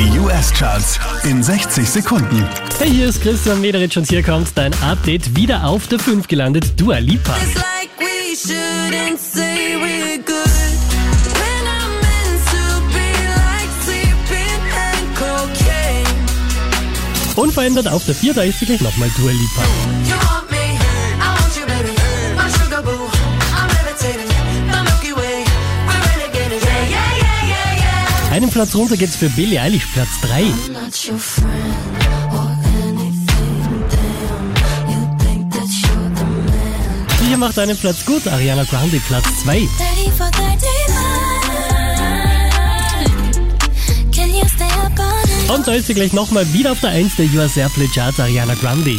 Die US-Charts in 60 Sekunden. Hey, hier ist Christian Mederitsch und hier kommt dein Update. Wieder auf der 5 gelandet, Dua Lipa. Like like. Unverändert auf der 4, da ist sie gleich nochmal Dua Lipa. Einen Platz runter geht's für Billie Eilish, Platz 3. I'm not your friend or anything. Damn, you think that you're the man. Hier macht einen Platz gut, Ariana Grande, Platz 2. 30 for 35. Can you stay up all night? Und da ist sie gleich nochmal wieder auf der 1 der US Airplay Charts, Ariana Grande.